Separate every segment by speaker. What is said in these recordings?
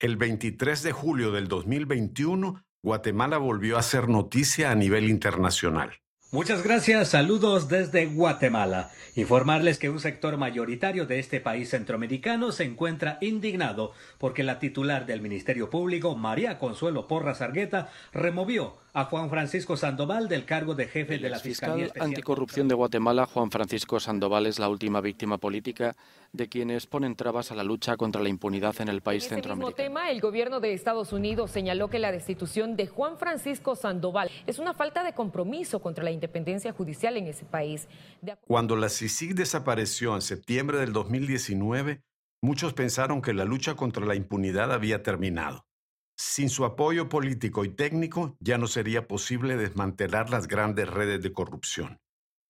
Speaker 1: El 23 de julio del 2021, Guatemala volvió a ser noticia a nivel internacional.
Speaker 2: Muchas gracias, saludos desde Guatemala. Informarles que un sector mayoritario de este país centroamericano se encuentra indignado porque la titular del Ministerio Público, María Consuelo Porras Argueta, removió a Juan Francisco Sandoval del cargo de jefe de la Fiscalía
Speaker 3: Especial Anticorrupción de Guatemala, Juan Francisco Sandoval, es la última víctima política de quienes ponen trabas a la lucha contra la impunidad en el país
Speaker 4: en
Speaker 3: centroamericano.
Speaker 4: Mismo tema, el gobierno de Estados Unidos señaló que la destitución de Juan Francisco Sandoval es una falta de compromiso contra la independencia judicial en ese país.
Speaker 1: Cuando la CICIG desapareció en septiembre del 2019, muchos pensaron que la lucha contra la impunidad había terminado. Sin su apoyo político y técnico, ya no sería posible desmantelar las grandes redes de corrupción.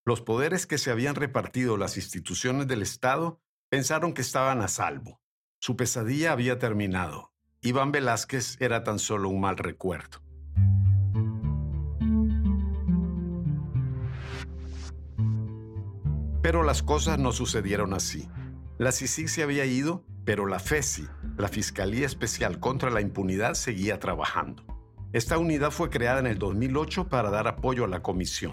Speaker 1: Los poderes que se habían repartido las instituciones del Estado pensaron que estaban a salvo. Su pesadilla había terminado. Iván Velázquez era tan solo un mal recuerdo. Pero las cosas no sucedieron así. La CICIG se había ido, pero la FESI, la Fiscalía Especial contra la Impunidad, seguía trabajando. Esta unidad fue creada en el 2008 para dar apoyo a la comisión.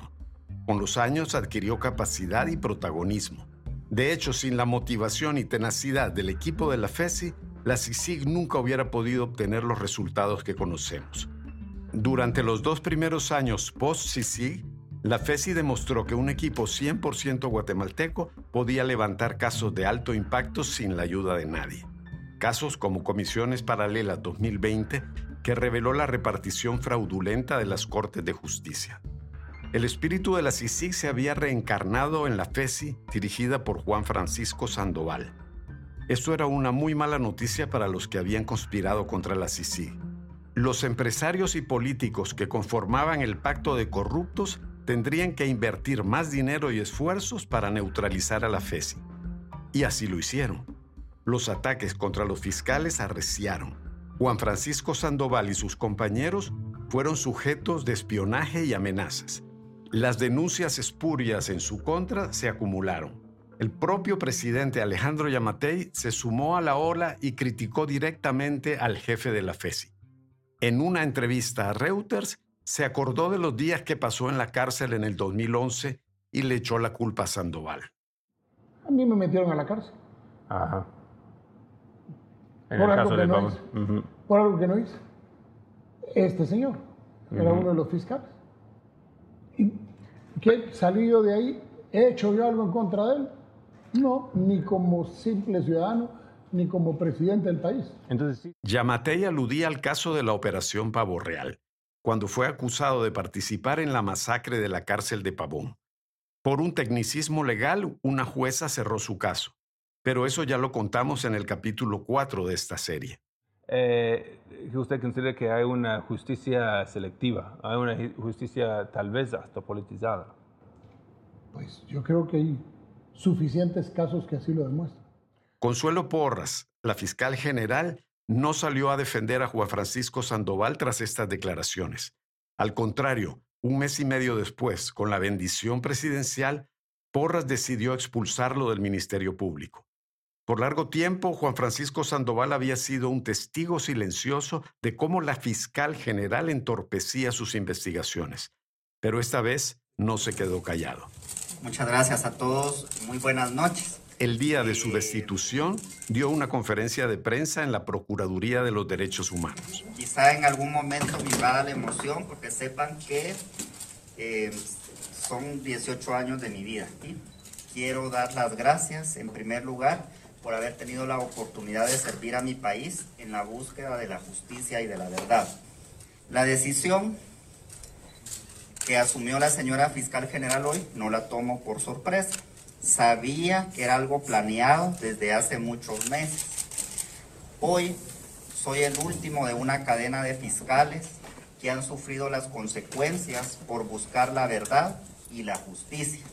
Speaker 1: Con los años adquirió capacidad y protagonismo. De hecho, sin la motivación y tenacidad del equipo de la FESI, la CICIG nunca hubiera podido obtener los resultados que conocemos. Durante los dos primeros años post-CICIG, la FESI demostró que un equipo 100% guatemalteco podía levantar casos de alto impacto sin la ayuda de nadie. Casos como Comisiones Paralelas 2020, que reveló la repartición fraudulenta de las Cortes de Justicia. El espíritu de la CICIG se había reencarnado en la FESI, dirigida por Juan Francisco Sandoval. Esto era una muy mala noticia para los que habían conspirado contra la CICIG. Los empresarios y políticos que conformaban el pacto de corruptos tendrían que invertir más dinero y esfuerzos para neutralizar a la FESI. Y así lo hicieron. Los ataques contra los fiscales arreciaron. Juan Francisco Sandoval y sus compañeros fueron sujetos de espionaje y amenazas. Las denuncias espurias en su contra se acumularon. El propio presidente Alejandro Yamatei se sumó a la ola y criticó directamente al jefe de la FESI. En una entrevista a Reuters, se acordó de los días que pasó en la cárcel en el 2011 y le echó la culpa a Sandoval.
Speaker 5: A mí me metieron a la cárcel.
Speaker 6: Ajá. En
Speaker 5: Por
Speaker 6: el
Speaker 5: algo
Speaker 6: caso
Speaker 5: que
Speaker 6: de
Speaker 5: no hice. Por algo que no hice. Este señor era
Speaker 6: Ujú.
Speaker 5: uno de los fiscales. ¿Y qué salí yo de ahí? ¿He hecho yo algo en contra de él? No, ni como simple ciudadano, ni como presidente del país.
Speaker 6: Entonces sí.
Speaker 1: Yamatei aludía al caso de la Operación Pavo Real, cuando fue acusado de participar en la masacre de la cárcel de Pavón. Por un tecnicismo legal, una jueza cerró su caso, pero eso ya lo contamos en el capítulo 4 de esta serie.
Speaker 6: Eh, usted considera que hay una justicia selectiva, hay una ju- justicia tal vez hasta politizada.
Speaker 5: Pues yo creo que hay suficientes casos que así lo demuestran.
Speaker 1: Consuelo Porras, la fiscal general, no salió a defender a Juan Francisco Sandoval tras estas declaraciones. Al contrario, un mes y medio después, con la bendición presidencial, Porras decidió expulsarlo del Ministerio Público. Por largo tiempo, Juan Francisco Sandoval había sido un testigo silencioso de cómo la fiscal general entorpecía sus investigaciones. Pero esta vez no se quedó callado.
Speaker 7: Muchas gracias a todos. Muy buenas noches.
Speaker 1: El día de su destitución, dio una conferencia de prensa en la Procuraduría de los Derechos Humanos.
Speaker 7: Quizá en algún momento vibrada la emoción porque sepan que eh, son 18 años de mi vida. Quiero dar las gracias en primer lugar por haber tenido la oportunidad de servir a mi país en la búsqueda de la justicia y de la verdad. La decisión que asumió la señora fiscal general hoy no la tomo por sorpresa. Sabía que era algo planeado desde hace muchos meses. Hoy soy el último de una cadena de fiscales que han sufrido las consecuencias por buscar la verdad y la justicia.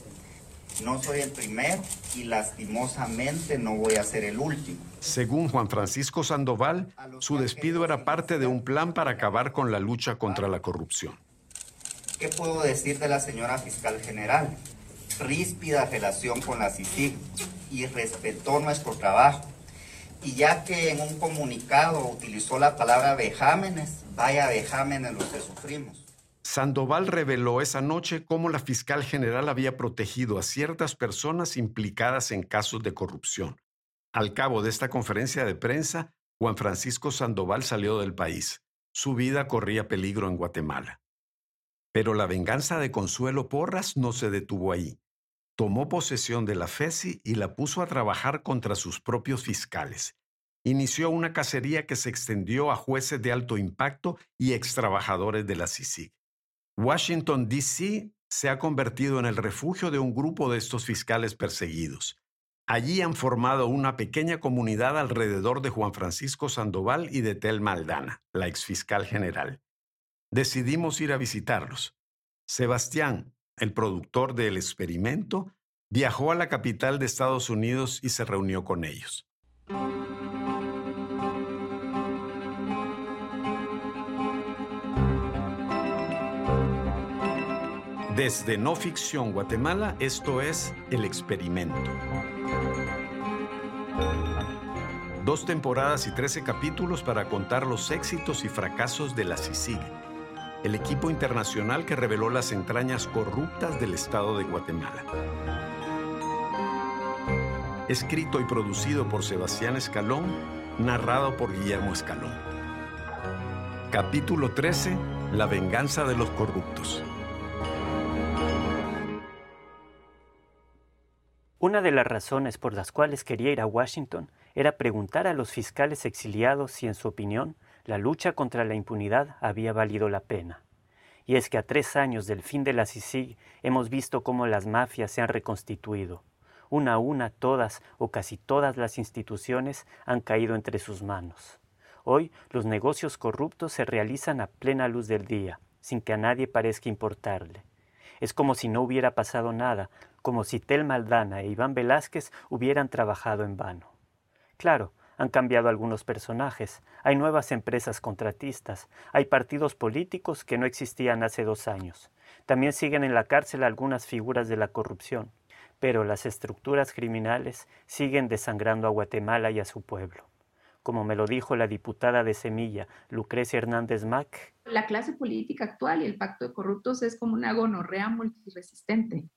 Speaker 7: No soy el primero y lastimosamente no voy a ser el último.
Speaker 1: Según Juan Francisco Sandoval, su despido era parte de un plan para acabar con la lucha contra la corrupción.
Speaker 7: ¿Qué puedo decir de la señora fiscal general? Ríspida relación con la CICIG y respetó nuestro trabajo.
Speaker 8: Y ya que en un comunicado utilizó la palabra vejámenes, vaya vejámenes los que sufrimos.
Speaker 1: Sandoval reveló esa noche cómo la fiscal general había protegido a ciertas personas implicadas en casos de corrupción. Al cabo de esta conferencia de prensa, Juan Francisco Sandoval salió del país. Su vida corría peligro en Guatemala. Pero la venganza de Consuelo Porras no se detuvo ahí tomó posesión de la FESI y la puso a trabajar contra sus propios fiscales. Inició una cacería que se extendió a jueces de alto impacto y extrabajadores de la CICIG. Washington, D.C. se ha convertido en el refugio de un grupo de estos fiscales perseguidos. Allí han formado una pequeña comunidad alrededor de Juan Francisco Sandoval y de Tel Maldana, la exfiscal general. Decidimos ir a visitarlos. Sebastián, el productor del experimento, viajó a la capital de Estados Unidos y se reunió con ellos. Desde No Ficción Guatemala, esto es El Experimento. Dos temporadas y trece capítulos para contar los éxitos y fracasos de la CICIG el equipo internacional que reveló las entrañas corruptas del Estado de Guatemala. Escrito y producido por Sebastián Escalón, narrado por Guillermo Escalón. Capítulo 13. La venganza de los corruptos.
Speaker 9: Una de las razones por las cuales quería ir a Washington era preguntar a los fiscales exiliados si, en su opinión, la lucha contra la impunidad había valido la pena. Y es que a tres años del fin de la CICIG hemos visto cómo las mafias se han reconstituido. Una a una todas o casi todas las instituciones han caído entre sus manos. Hoy los negocios corruptos se realizan a plena luz del día, sin que a nadie parezca importarle. Es como si no hubiera pasado nada, como si Tel Maldana e Iván Velázquez hubieran trabajado en vano. Claro, han cambiado algunos personajes, hay nuevas empresas contratistas, hay partidos políticos que no existían hace dos años. También siguen en la cárcel algunas figuras de la corrupción, pero las estructuras criminales siguen desangrando a Guatemala y a su pueblo. Como me lo dijo la diputada de Semilla, Lucrecia Hernández Mac.
Speaker 10: La clase política actual y el pacto de corruptos es como una gonorrea multiresistente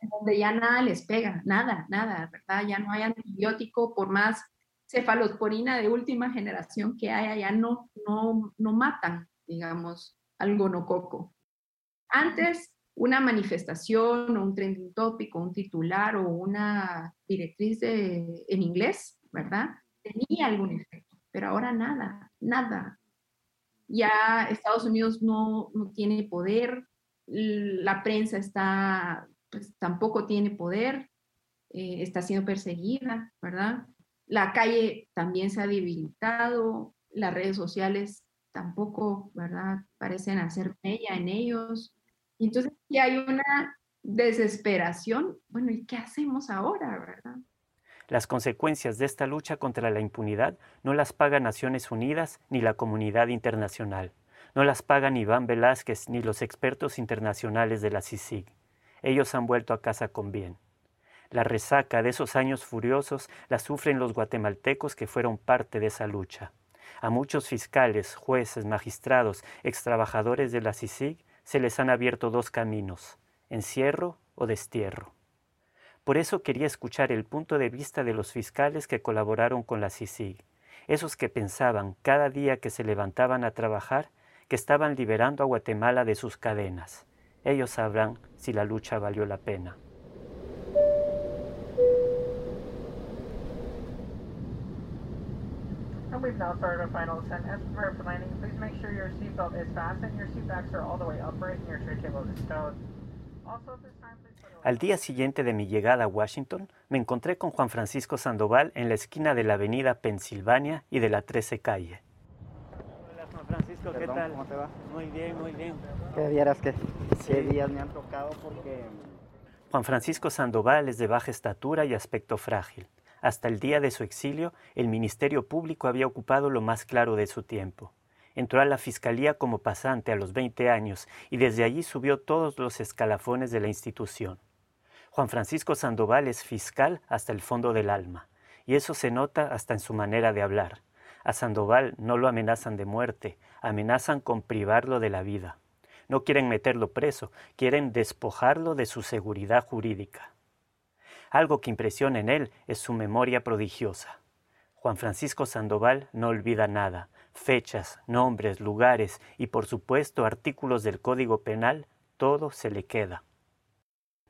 Speaker 10: donde ya nada les pega, nada, nada, ¿verdad? Ya no hay antibiótico, por más cefalosporina de última generación que haya, ya no, no, no matan, digamos, al gonococo. Antes, una manifestación o un trending tópico, un titular o una directriz en inglés, ¿verdad? Tenía algún efecto, pero ahora nada, nada. Ya Estados Unidos no, no tiene poder, la prensa está pues tampoco tiene poder, eh, está siendo perseguida, ¿verdad? La calle también se ha debilitado, las redes sociales tampoco, ¿verdad? Parecen hacer mella en ellos. Entonces si hay una desesperación. Bueno, ¿y qué hacemos ahora, verdad?
Speaker 9: Las consecuencias de esta lucha contra la impunidad no las paga Naciones Unidas ni la comunidad internacional. No las pagan Iván Velázquez ni los expertos internacionales de la CICIG ellos han vuelto a casa con bien. La resaca de esos años furiosos la sufren los guatemaltecos que fueron parte de esa lucha. A muchos fiscales, jueces, magistrados, extrabajadores de la CICIG se les han abierto dos caminos, encierro o destierro. Por eso quería escuchar el punto de vista de los fiscales que colaboraron con la CICIG, esos que pensaban cada día que se levantaban a trabajar que estaban liberando a Guatemala de sus cadenas, ellos sabrán si la lucha valió la pena. we've now started our final ascent. As for landing, please make sure your seatbelt is fastened, your seat backs are all the way upright, and your tray table is stowed. Also, this time, please Al día siguiente de mi llegada a Washington, me encontré con Juan Francisco Sandoval en la esquina de la avenida Pensilvania y de la 13 calle.
Speaker 7: Francisco, ¿qué tal? ¿Cómo te va?
Speaker 9: Muy bien, muy bien.
Speaker 7: Que vieras que qué días me han tocado porque...
Speaker 9: Juan Francisco Sandoval es de baja estatura y aspecto frágil. Hasta el día de su exilio, el Ministerio Público había ocupado lo más claro de su tiempo. Entró a la Fiscalía como pasante a los 20 años y desde allí subió todos los escalafones de la institución. Juan Francisco Sandoval es fiscal hasta el fondo del alma y eso se nota hasta en su manera de hablar. A Sandoval no lo amenazan de muerte, amenazan con privarlo de la vida. No quieren meterlo preso, quieren despojarlo de su seguridad jurídica. Algo que impresiona en él es su memoria prodigiosa. Juan Francisco Sandoval no olvida nada, fechas, nombres, lugares y por supuesto artículos del Código Penal, todo se le queda.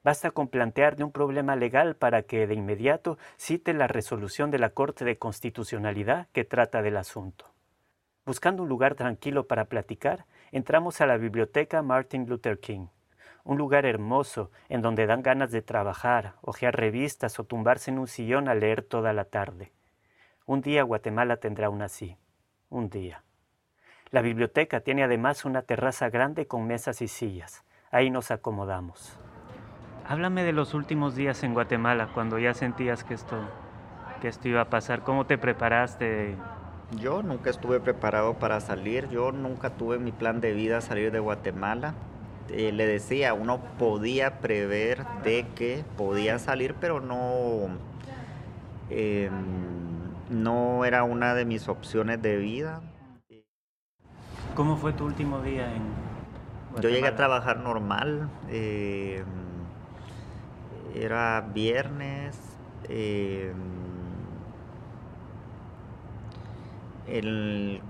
Speaker 9: Basta con plantearle un problema legal para que de inmediato cite la resolución de la Corte de Constitucionalidad que trata del asunto. Buscando un lugar tranquilo para platicar, entramos a la biblioteca Martin Luther King, un lugar hermoso en donde dan ganas de trabajar, hojear revistas o tumbarse en un sillón a leer toda la tarde. Un día Guatemala tendrá una así, un día. La biblioteca tiene además una terraza grande con mesas y sillas. Ahí nos acomodamos. Háblame de los últimos días en Guatemala, cuando ya sentías que esto, que esto iba a pasar. ¿Cómo te preparaste?
Speaker 7: Yo nunca estuve preparado para salir. Yo nunca tuve mi plan de vida salir de Guatemala. Eh, le decía, uno podía prever de que podía salir, pero no, em, no era una de mis opciones de vida.
Speaker 9: ¿Cómo fue tu último día en
Speaker 7: Guatemala? Yo llegué a trabajar normal. Eh, era viernes. Eh,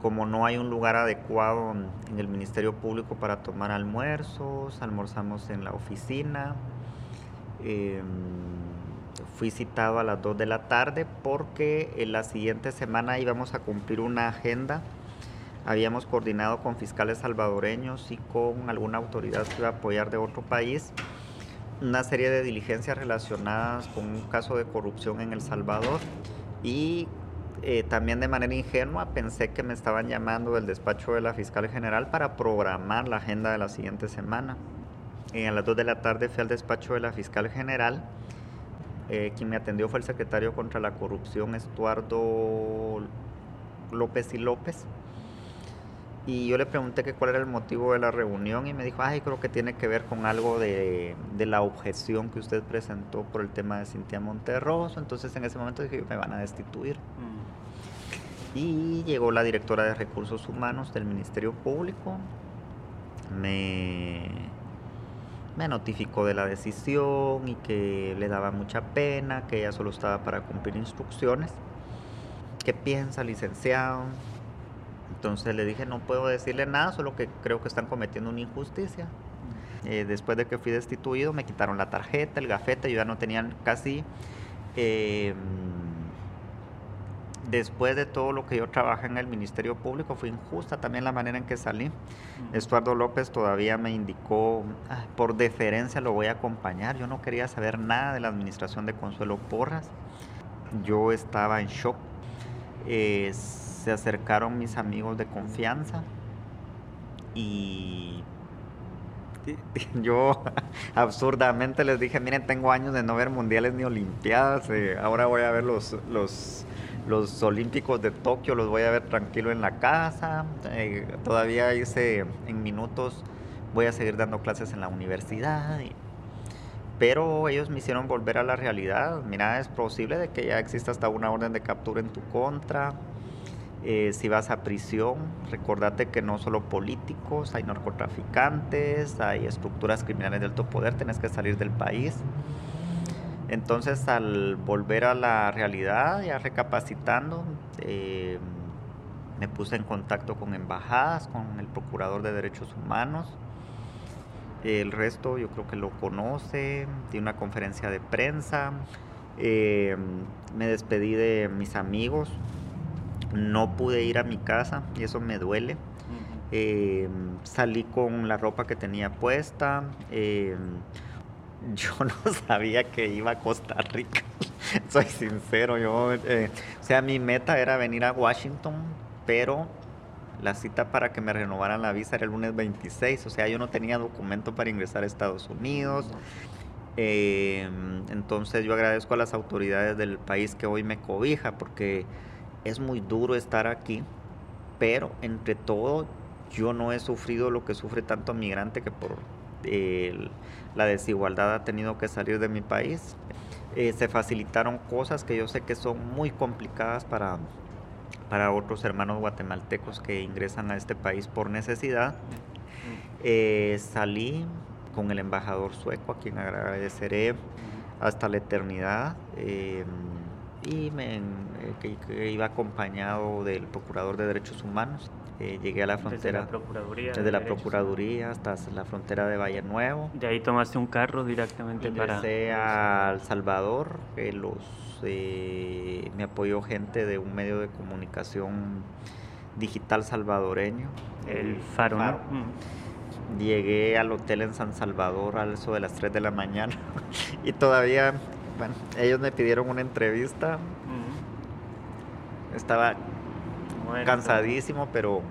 Speaker 7: como no hay un lugar adecuado en el Ministerio Público para tomar almuerzos, almorzamos en la oficina. Eh, fui citado a las 2 de la tarde porque en la siguiente semana íbamos a cumplir una agenda. Habíamos coordinado con fiscales salvadoreños y con alguna autoridad que iba a apoyar de otro país una serie de diligencias relacionadas con un caso de corrupción en El Salvador y eh, también de manera ingenua pensé que me estaban llamando del despacho de la fiscal general para programar la agenda de la siguiente semana. a las 2 de la tarde fui al despacho de la fiscal general. Eh, quien me atendió fue el secretario contra la corrupción, Estuardo López y López. Y yo le pregunté que cuál era el motivo de la reunión y me dijo, ay, creo que tiene que ver con algo de, la objeción que usted presentó por el tema de Cintia Monterroso. Entonces en ese momento dije, me van a destituir. Mm. Y llegó la directora de Recursos Humanos del Ministerio Público, me, me notificó de la decisión y que le daba mucha pena, que ella solo estaba para cumplir instrucciones. ¿Qué piensa, licenciado? Entonces le dije, no puedo decirle nada, solo que creo que están cometiendo una injusticia. Eh, después de que fui destituido, me quitaron la tarjeta, el gafete, yo ya no tenía casi... Em, después de todo lo que yo trabajé en el Ministerio Público, fue injusta también la manera en que salí. Estuardo López todavía me indicó, ah, por deferencia lo voy a acompañar. Yo no quería saber nada de la administración de Consuelo Porras. Yo estaba en shock se acercaron mis amigos de confianza y yo absurdamente les dije, miren, tengo años de no ver mundiales ni olimpiadas, eh, ahora voy a ver los, los, los, olímpicos de Tokio, los voy a ver tranquilo en la casa, eh, todavía hice en minutos, voy a seguir dando clases en la universidad. pero ellos me hicieron volver a la realidad. Mira, es posible de que ya exista hasta una orden de captura en tu contra. Eh, si vas a prisión, recordate que no solo políticos, hay narcotraficantes, hay estructuras criminales de alto poder, tenés que salir del país. Entonces, al volver a la realidad, ya recapacitando, eh, me puse en contacto con embajadas, con el Procurador de Derechos Humanos. El resto yo creo que lo conoce, di una conferencia de prensa, eh, me despedí de mis amigos, no pude ir a mi casa y eso me duele. Eh, salí con la ropa que tenía puesta. Eh, yo no sabía que iba a Costa Rica. Soy sincero, yo, eh, o sea, mi meta era venir a Washington, pero la cita para que me renovaran la visa era el lunes 26, o sea, yo no tenía documento para ingresar a Estados Unidos. entonces yo agradezco a las autoridades del país que hoy me cobija, porque es muy duro estar aquí, pero entre todo yo no he sufrido lo que sufre tanto migrante que por la desigualdad ha tenido que salir de mi país. Eh, se facilitaron cosas que yo sé que son muy complicadas para, para otros hermanos guatemaltecos que ingresan a este país por necesidad. Eh, salí con el embajador sueco, a quien agradeceré hasta la eternidad. Eh, y me, que, iba acompañado del Procurador de Derechos Humanos. llegué a la frontera.
Speaker 9: Desde la Procuraduría.
Speaker 7: Desde la Procuraduría hasta la frontera de Valle Nuevo.
Speaker 9: De ahí tomaste un carro directamente
Speaker 7: Ingresé para. a El Salvador. los, eh, me apoyó gente de un medio de comunicación digital salvadoreño.
Speaker 9: El Faro, ¿no?
Speaker 7: Llegué al hotel en San Salvador a eso de las 3 de la mañana y todavía, bueno, ellos me pidieron una entrevista. Estaba cansadísimo, pero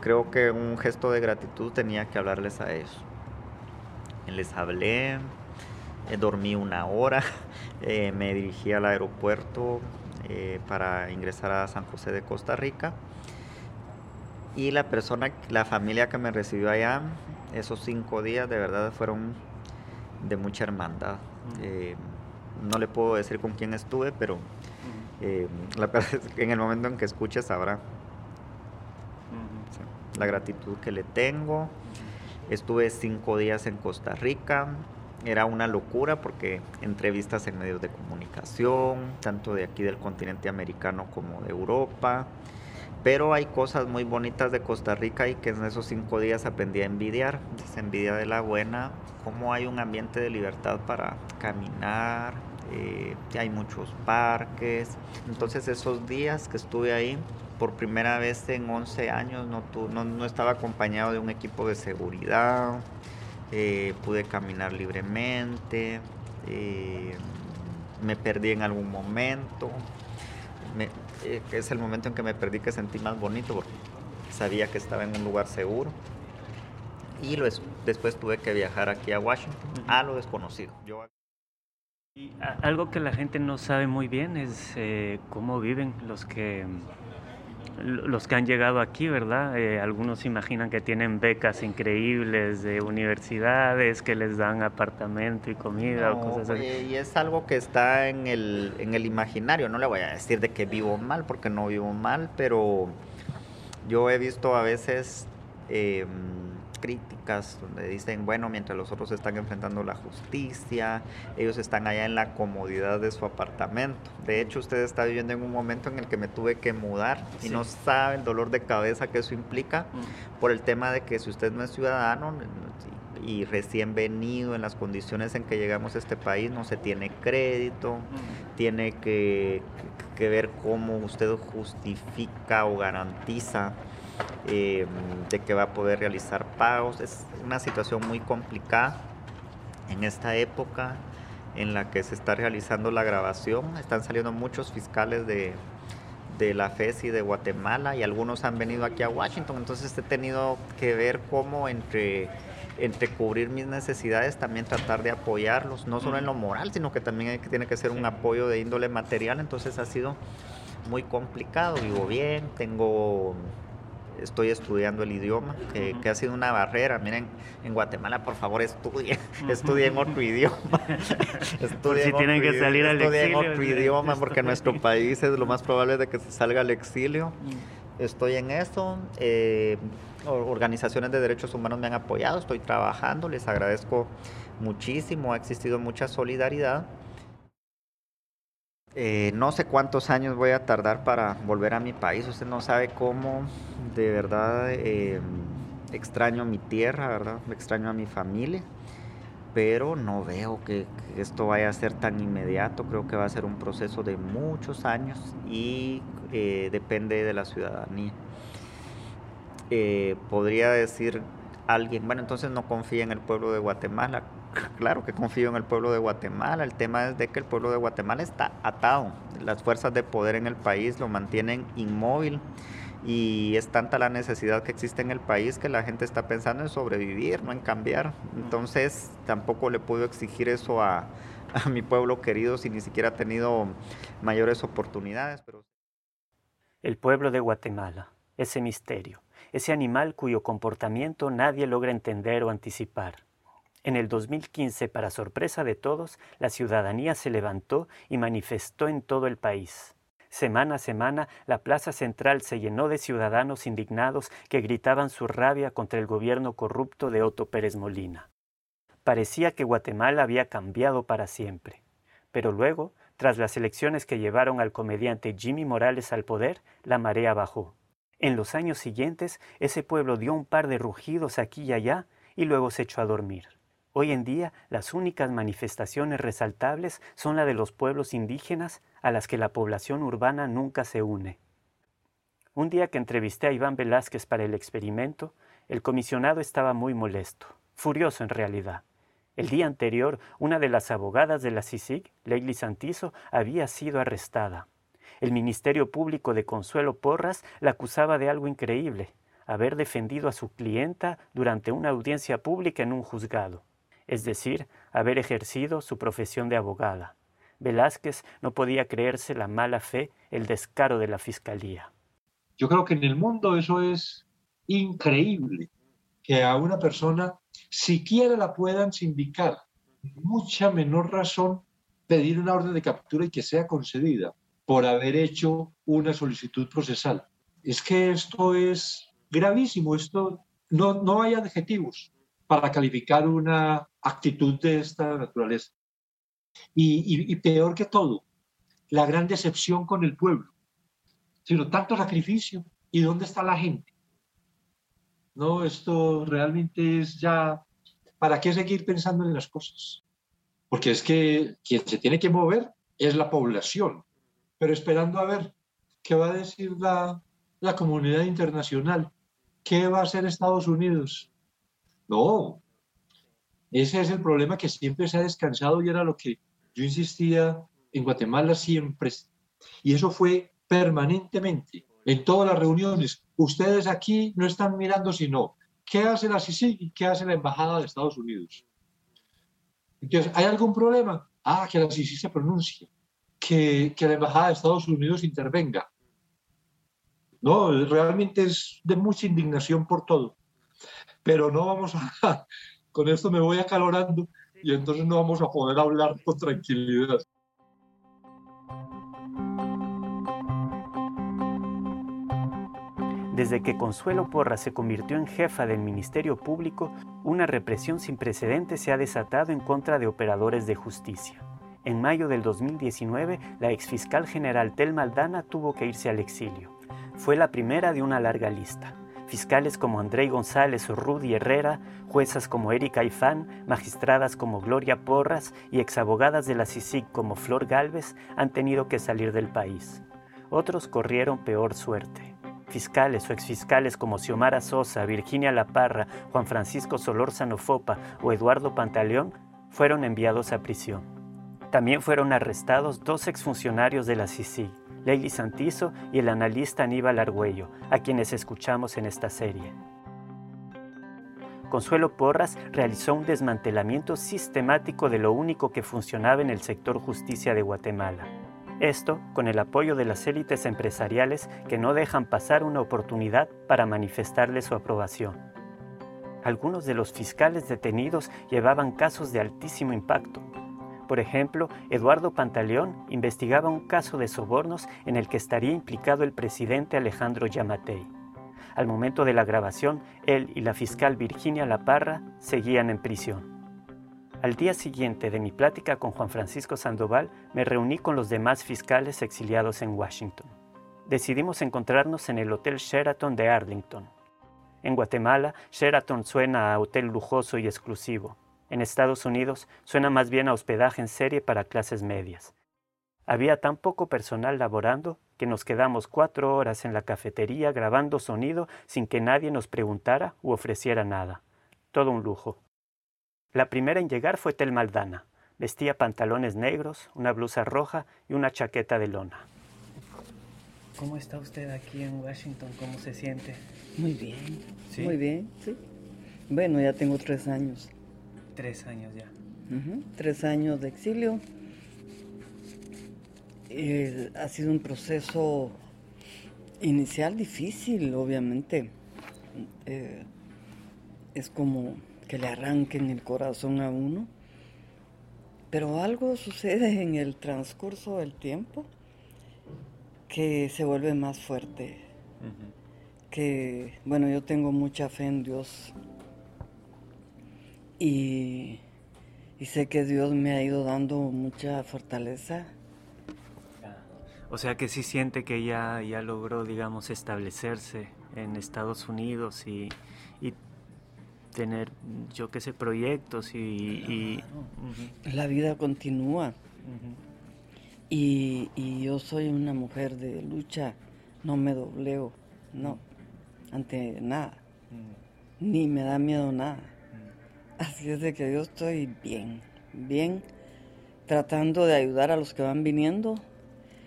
Speaker 7: creo que un gesto de gratitud tenía que hablarles a ellos. Les hablé, eh, dormí una hora, eh, me dirigí al aeropuerto eh, para ingresar a San José de Costa Rica. Y la persona, la familia que me recibió allá, esos cinco días de verdad fueron de mucha hermandad. No le puedo decir con quién estuve, pero en el momento en que escuche sabrá la gratitud que le tengo. Estuve cinco días en Costa Rica. Era una locura porque entrevistas en medios de comunicación, tanto de aquí del continente americano como de Europa. Pero hay cosas muy bonitas de Costa Rica y que en esos cinco días aprendí a envidiar. Es envidia de la buena, cómo hay un ambiente de libertad para caminar, eh, hay muchos parques. Entonces esos días que estuve ahí por primera vez en 11 años no, no, estaba acompañado de un equipo de seguridad, eh, pude caminar libremente, eh, me perdí en algún momento, eh, es el momento en que me perdí que sentí más bonito porque sabía que estaba en un lugar seguro. Y después tuve que viajar aquí a Washington, a lo desconocido.
Speaker 9: Y algo que la gente no sabe muy bien es cómo viven los que los que han llegado aquí, ¿verdad? Eh, algunos imaginan que tienen becas increíbles de universidades que les dan apartamento y comida o cosas así.
Speaker 7: Y es algo que está en el, en el imaginario. No le voy a decir de que vivo mal, porque no vivo mal, pero yo he visto a veces eh, críticas donde dicen, bueno, mientras los otros están enfrentando la justicia, ellos están allá en la comodidad de su apartamento. De hecho, usted está viviendo en un momento en el que me tuve que mudar y no sabe el dolor de cabeza que eso implica mm. por el tema de que si usted no es ciudadano y recién venido en las condiciones en que llegamos a este país, no se tiene crédito, mm. tiene que, que ver cómo usted justifica o garantiza eh, de que va a poder realizar pagos. Es una situación muy complicada en esta época en la que se está realizando la grabación. Están saliendo muchos fiscales de, de la FESI de Guatemala y algunos han venido aquí a Washington. Entonces he tenido que ver cómo entre, entre cubrir mis necesidades, también tratar de apoyarlos, no solo en lo moral, sino que también tiene que ser un apoyo de índole material. Entonces ha sido muy complicado. Vivo bien, tengo estoy estudiando el idioma, que, ha sido una barrera. Miren, en Guatemala, por favor, estudien, estudien otro idioma.
Speaker 9: estudien si tienen que salir al exilio.
Speaker 7: otro idioma, porque nuestro país es lo más probable de que se salga al exilio. Mm. Estoy en eso. Eh, organizaciones de derechos humanos me han apoyado, estoy trabajando, les agradezco muchísimo, ha existido mucha solidaridad. Eh, no sé cuántos años voy a tardar para volver a mi país. Usted no sabe cómo, de verdad, eh, extraño mi tierra, ¿verdad? Extraño a mi familia. Pero no veo que, esto vaya a ser tan inmediato. Creo que va a ser un proceso de muchos años y eh, depende de la ciudadanía. podría decir alguien, bueno, entonces no confía en el pueblo de Guatemala claro que confío en el pueblo de Guatemala. El tema es de que el pueblo de Guatemala está atado. Las fuerzas de poder en el país lo mantienen inmóvil y es tanta la necesidad que existe en el país que la gente está pensando en sobrevivir, no en cambiar. Entonces tampoco le puedo exigir eso a, mi pueblo querido si ni siquiera ha tenido mayores oportunidades. Pero...
Speaker 9: El pueblo de Guatemala, ese misterio, ese animal cuyo comportamiento nadie logra entender o anticipar En el 2015, para sorpresa de todos, la ciudadanía se levantó y manifestó en todo el país. Semana a semana, la plaza central se llenó de ciudadanos indignados que gritaban su rabia contra el gobierno corrupto de Otto Pérez Molina. Parecía que Guatemala había cambiado para siempre. Pero luego, tras las elecciones que llevaron al comediante Jimmy Morales al poder, la marea bajó. En los años siguientes, ese pueblo dio un par de rugidos aquí y allá y luego se echó a dormir. Hoy en día las únicas manifestaciones resaltables son la de los pueblos indígenas a las que la población urbana nunca se une. Un día que entrevisté a Iván Velázquez para el experimento, el comisionado estaba muy molesto, furioso en realidad. El día anterior, una de las abogadas de la CICIG, Leili Santizo, había sido arrestada. El Ministerio Público de Consuelo Porras la acusaba de algo increíble, haber defendido a su clienta durante una audiencia pública en un juzgado es decir, haber ejercido su profesión de abogada. Velázquez no podía creerse la mala fe, el descaro de la fiscalía.
Speaker 11: Yo creo que en el mundo eso es increíble, que a una persona siquiera la puedan sindicar, mucha menor razón pedir una orden de captura y que sea concedida por haber hecho una solicitud procesal. Es que esto es gravísimo, esto no, no hay adjetivos para calificar una actitud de esta naturaleza. Y, peor que todo, la gran decepción con el pueblo. Sino tanto sacrificio. ¿Y dónde está la gente? No, esto realmente es ya... ¿Para qué seguir pensando en las cosas? Porque es que quien se tiene que mover es la población. Pero esperando a ver qué va a decir la, la comunidad internacional, qué va a hacer Estados Unidos, no, ese es el problema que siempre se ha descansado y era lo que yo insistía en Guatemala siempre. Y eso fue permanentemente, en todas las reuniones. Ustedes aquí no están mirando sino qué hace la CICIG y qué hace la Embajada de Estados Unidos. Entonces, ¿hay algún problema? Ah, que la CICIG se pronuncie, que, que la Embajada de Estados Unidos intervenga. No, realmente es de mucha indignación por todo pero no vamos a, con esto me voy acalorando y entonces no vamos a poder hablar con tranquilidad.
Speaker 9: Desde que Consuelo Porra se convirtió en jefa del Ministerio Público, una represión sin precedentes se ha desatado en contra de operadores de justicia. En mayo del 2019, la exfiscal general Tel Maldana tuvo que irse al exilio. Fue la primera de una larga lista fiscales como André González o Rudy Herrera, juezas como Erika Ifán, magistradas como Gloria Porras y exabogadas de la CICIG como Flor Galvez han tenido que salir del país. Otros corrieron peor suerte. Fiscales o exfiscales como Xiomara Sosa, Virginia La Parra, Juan Francisco Solórzano Fopa o Eduardo Pantaleón fueron enviados a prisión. También fueron arrestados dos exfuncionarios de la CICIG, Leili Santizo y el analista Aníbal Argüello, a quienes escuchamos en esta serie. Consuelo Porras realizó un desmantelamiento sistemático de lo único que funcionaba en el sector justicia de Guatemala. Esto con el apoyo de las élites empresariales que no dejan pasar una oportunidad para manifestarle su aprobación. Algunos de los fiscales detenidos llevaban casos de altísimo impacto, por ejemplo, Eduardo Pantaleón investigaba un caso de sobornos en el que estaría implicado el presidente Alejandro Yamatei. Al momento de la grabación, él y la fiscal Virginia Laparra seguían en prisión. Al día siguiente de mi plática con Juan Francisco Sandoval, me reuní con los demás fiscales exiliados en Washington. Decidimos encontrarnos en el Hotel Sheraton de Arlington. En Guatemala, Sheraton suena a hotel lujoso y exclusivo. En Estados Unidos suena más bien a hospedaje en serie para clases medias. Había tan poco personal laborando que nos quedamos cuatro horas en la cafetería grabando sonido sin que nadie nos preguntara u ofreciera nada. Todo un lujo. La primera en llegar fue Tel Maldana. Vestía pantalones negros, una blusa roja y una chaqueta de lona.
Speaker 12: ¿Cómo está usted aquí en Washington? ¿Cómo se siente?
Speaker 13: Muy bien. Muy bien, sí. Bueno, ya tengo tres años.
Speaker 12: Tres años ya.
Speaker 13: Tres años de exilio. Eh, ha sido un proceso inicial difícil, obviamente. Eh, es como que le arranquen el corazón a uno. Pero algo sucede en el transcurso del tiempo que se vuelve más fuerte. Que, bueno, yo tengo mucha fe en Dios y, y sé que Dios me ha ido dando mucha fortaleza
Speaker 9: o sea que sí siente que ya, ya logró, digamos, establecerse en Estados Unidos y, tener, yo qué sé, proyectos y...
Speaker 13: La vida continúa. y, yo soy una mujer de lucha, no me dobleo, no, ante nada. Ni me da miedo nada. Así es de que yo estoy bien, bien, tratando de ayudar a los que van viniendo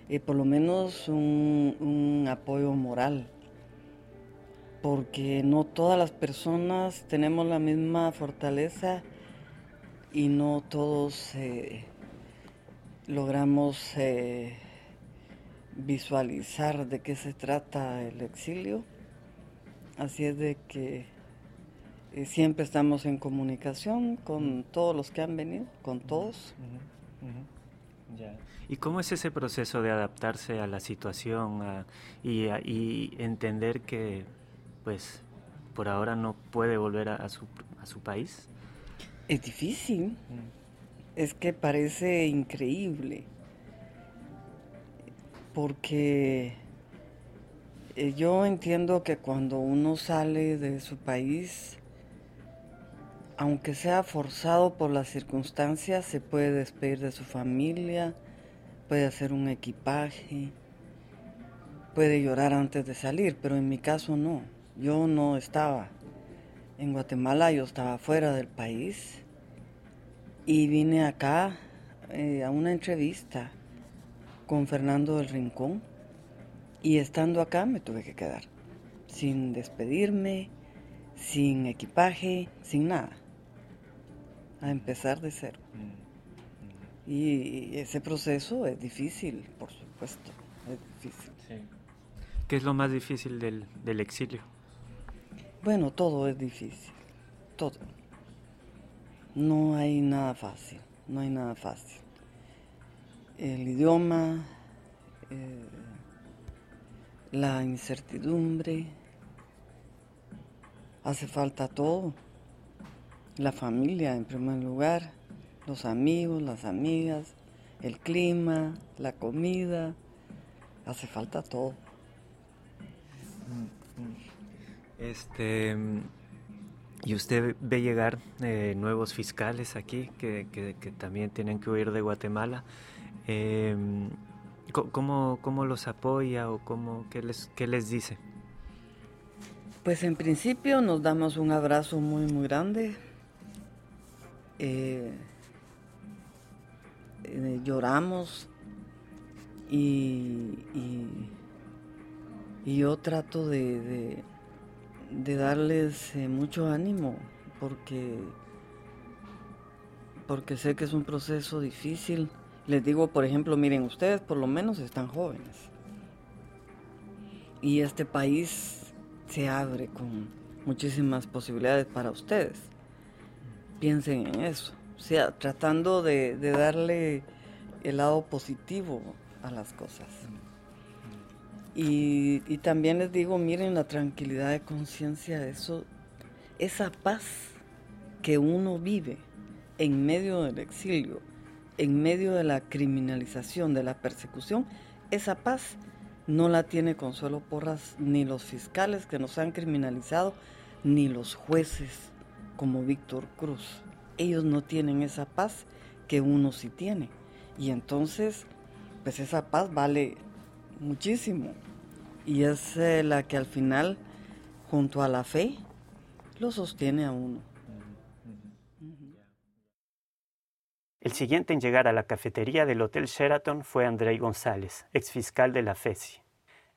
Speaker 13: y por lo menos un, apoyo moral, porque no todas las personas tenemos la misma fortaleza y no todos eh, logramos eh, visualizar de qué se trata el exilio. Así es de que eh, siempre estamos en comunicación con todos los que han venido, con todos.
Speaker 9: ¿Y cómo es ese proceso de adaptarse a la situación y, entender que, pues, por ahora no puede volver a, su, a su, país?
Speaker 13: Es difícil. Mm. Es que parece increíble. Porque eh, yo entiendo que cuando uno sale de su país, aunque sea forzado por las circunstancias, se puede despedir de su familia, puede hacer un equipaje, puede llorar antes de salir, pero en mi caso no. Yo no estaba en Guatemala, yo estaba fuera del país y vine acá eh, a una entrevista con Fernando del Rincón y estando acá me tuve que quedar, sin despedirme, sin equipaje, sin nada, a empezar de cero. Mm. Y ese proceso es difícil, por supuesto, es difícil.
Speaker 9: ¿Qué es lo más difícil del, del exilio?
Speaker 13: Bueno, todo es difícil, todo. No hay nada fácil, no hay nada fácil. El idioma, eh, la incertidumbre, hace falta todo. La familia en primer lugar los amigos, las amigas, el clima, la comida, hace falta todo.
Speaker 9: Este, y usted ve llegar eh, nuevos fiscales aquí que, también tienen que huir de Guatemala. Em, ¿cómo, ¿cómo, los apoya o cómo, qué, les, qué les dice?
Speaker 13: Pues en principio nos damos un abrazo muy, muy grande. Eh, eh, lloramos y, y, yo trato de, de, darles eh, mucho ánimo porque, porque sé que es un proceso difícil. Les digo, por ejemplo, miren, ustedes por lo menos están jóvenes y este país se abre con muchísimas posibilidades para ustedes. Piensen en eso. O sea, tratando de, darle el lado positivo a las cosas. Y, también les digo, miren la tranquilidad de conciencia, eso, esa paz que uno vive en medio del exilio, en medio de la criminalización, de la persecución, esa paz no la tiene Consuelo Porras ni los fiscales que nos han criminalizado, ni los jueces como Víctor Cruz ellos no tienen esa paz que uno sí tiene. Y entonces, pues esa paz vale muchísimo. Y es eh, la que al final, junto a la fe, lo sostiene a uno.
Speaker 9: El siguiente en llegar a la cafetería del Hotel Sheraton fue André González, exfiscal de la FESI.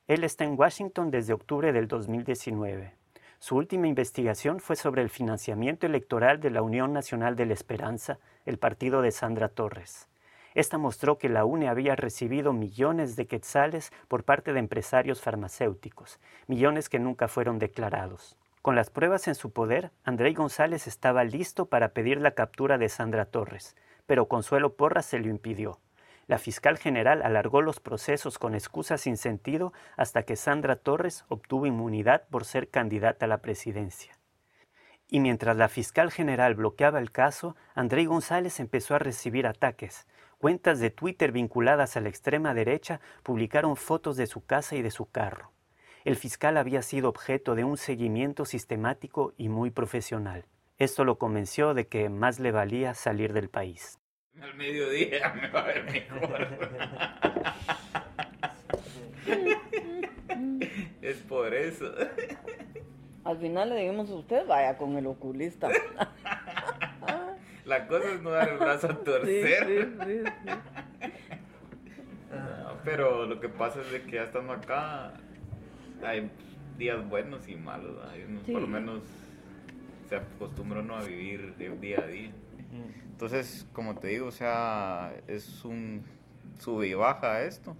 Speaker 9: Él está en Washington desde octubre del 2019. Su última investigación fue sobre el financiamiento electoral de la Unión Nacional de la Esperanza, el partido de Sandra Torres. Esta mostró que la UNE había recibido millones de quetzales por parte de empresarios farmacéuticos, millones que nunca fueron declarados. Con las pruebas en su poder, André González estaba listo para pedir la captura de Sandra Torres, pero Consuelo Porras se lo impidió. La fiscal general alargó los procesos con excusas sin sentido hasta que Sandra Torres obtuvo inmunidad por ser candidata a la presidencia. Y mientras la fiscal general bloqueaba el caso, André González empezó a recibir ataques. Cuentas de Twitter vinculadas a la extrema derecha publicaron fotos de su casa y de su carro. El fiscal había sido objeto de un seguimiento sistemático y muy profesional. Esto lo convenció de que más le valía salir del país.
Speaker 14: Al mediodía me va a ver mejor. es por eso.
Speaker 13: Al final le dijimos usted, vaya con el oculista.
Speaker 14: La cosa es no dar el brazo a torcer. pero lo que pasa es de que ya estando acá, hay días buenos y malos. Por lo menos se acostumbra uno a vivir de día a día. Entonces, como te digo, o sea, es un sube y baja esto.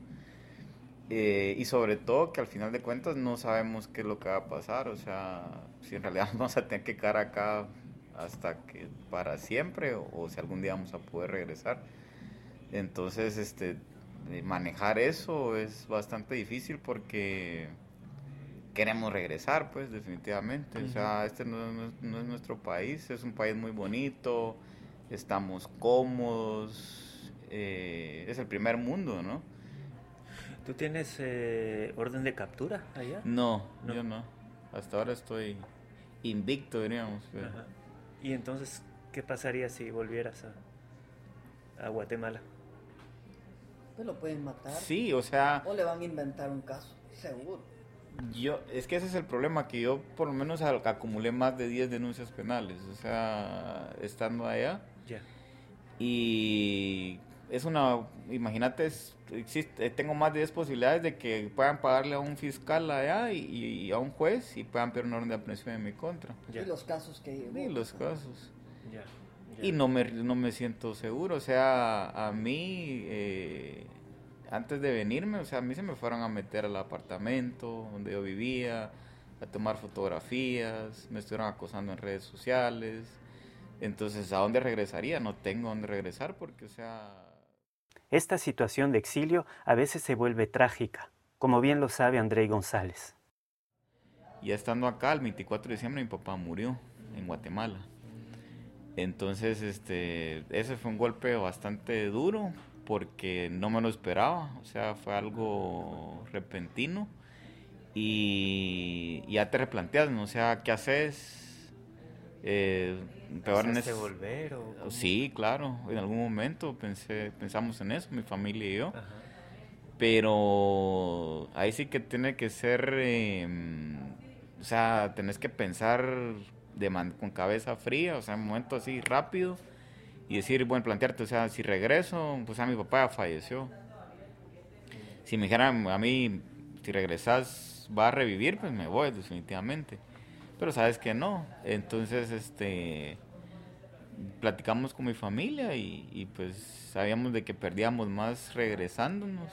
Speaker 14: Eh, y sobre todo que al final de cuentas no sabemos qué es lo que va a pasar. O sea, si en realidad vamos a tener que quedar acá hasta que para siempre o, si algún día vamos a poder regresar. Entonces, este, manejar eso es bastante difícil porque queremos regresar, pues definitivamente. O sea, este no, es nuestro país, es un país muy bonito, estamos cómodos, eh, es el primer mundo, ¿no?
Speaker 9: ¿Tú tienes eh, orden de captura allá?
Speaker 14: No, yo no. Hasta ahora estoy invicto, diríamos.
Speaker 9: ¿Y entonces qué pasaría si volvieras a, a Guatemala?
Speaker 13: Pues lo pueden matar.
Speaker 14: Sí, o sea...
Speaker 13: O le van a inventar un caso, seguro.
Speaker 14: Yo, es que ese es el problema, que yo por lo menos acumulé más de 10 denuncias penales, o sea, estando allá. Y es una, imagínate, existe, tengo más de 10 posibilidades de que puedan pagarle a un fiscal allá y, a un juez y puedan pedir una orden de aprehensión en mi contra.
Speaker 13: Y los casos que
Speaker 14: llevo. Y los casos. Y no me, no me siento seguro, o sea, a mí... Eh, antes de venirme, o sea, a mí se me fueron a meter al apartamento donde yo vivía, a tomar fotografías, me estuvieron acosando en redes sociales. Entonces, ¿a dónde regresaría? No tengo dónde regresar porque, o sea...
Speaker 9: Esta situación de exilio a veces se vuelve trágica, como bien lo sabe André González.
Speaker 14: Ya estando acá, el 24 de diciembre, mi papá murió en Guatemala. Entonces, este, ese fue un golpe bastante duro porque no me lo esperaba, o sea, fue algo repentino y ya te replanteas, ¿no? O sea, ¿qué haces?
Speaker 9: Eh, volver o
Speaker 14: Sí, claro, en algún momento pensé, pensamos en eso, mi familia y yo. Pero ahí sí que tiene que ser, em, o sea, tenés que pensar de con cabeza fría, o sea, en un momento así rápido y decir, bueno, plantearte, o sea, si regreso, pues a mi papá falleció. Si me dijeran a mí, si regresas, va a revivir, pues me voy definitivamente. Pero sabes que no. Entonces, este, platicamos con mi familia y, pues sabíamos de que perdíamos más regresándonos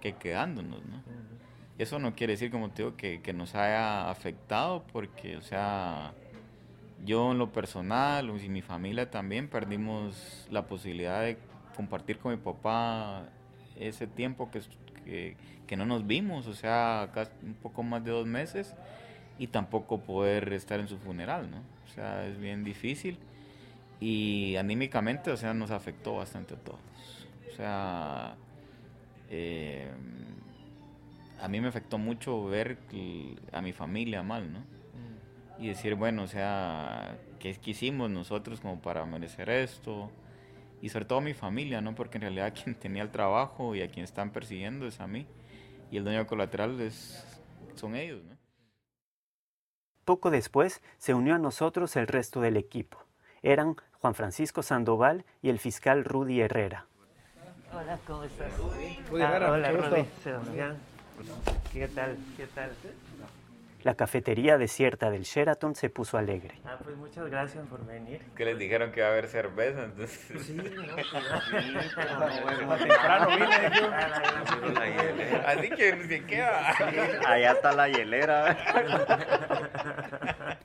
Speaker 14: que quedándonos, ¿no? Eso no quiere decir, como te digo, que, que nos haya afectado porque, o sea, yo en lo personal y mi familia también perdimos la posibilidad de compartir con mi papá ese tiempo que, que, no nos vimos, o sea, casi un poco más de dos meses y tampoco poder estar en su funeral, ¿no? O sea, es bien difícil y anímicamente, o sea, nos afectó bastante a todos. O sea, eh, a mí me afectó mucho ver a mi familia mal, ¿no? y decir, bueno, o sea, ¿qué, hicimos nosotros como para merecer esto? Y sobre todo mi familia, ¿no? Porque en realidad quien tenía el trabajo y a quien están persiguiendo es a mí. Y el dueño colateral es, son ellos, ¿no?
Speaker 9: Poco después se unió a nosotros el resto del equipo. Eran Juan Francisco Sandoval y el fiscal Rudy Herrera.
Speaker 15: Hola, ¿cómo estás? Rudy
Speaker 9: ah, hola, Rudy. ¿Qué tal? ¿Qué tal? La cafetería desierta del Sheraton se puso alegre.
Speaker 12: Ah, pues muchas gracias por venir.
Speaker 14: Que les dijeron que iba a haber cerveza, entonces...
Speaker 12: Sí, no,
Speaker 14: sí,
Speaker 12: pero
Speaker 14: bueno, temprano vine, Así que se queda.
Speaker 7: Allá está la hielera.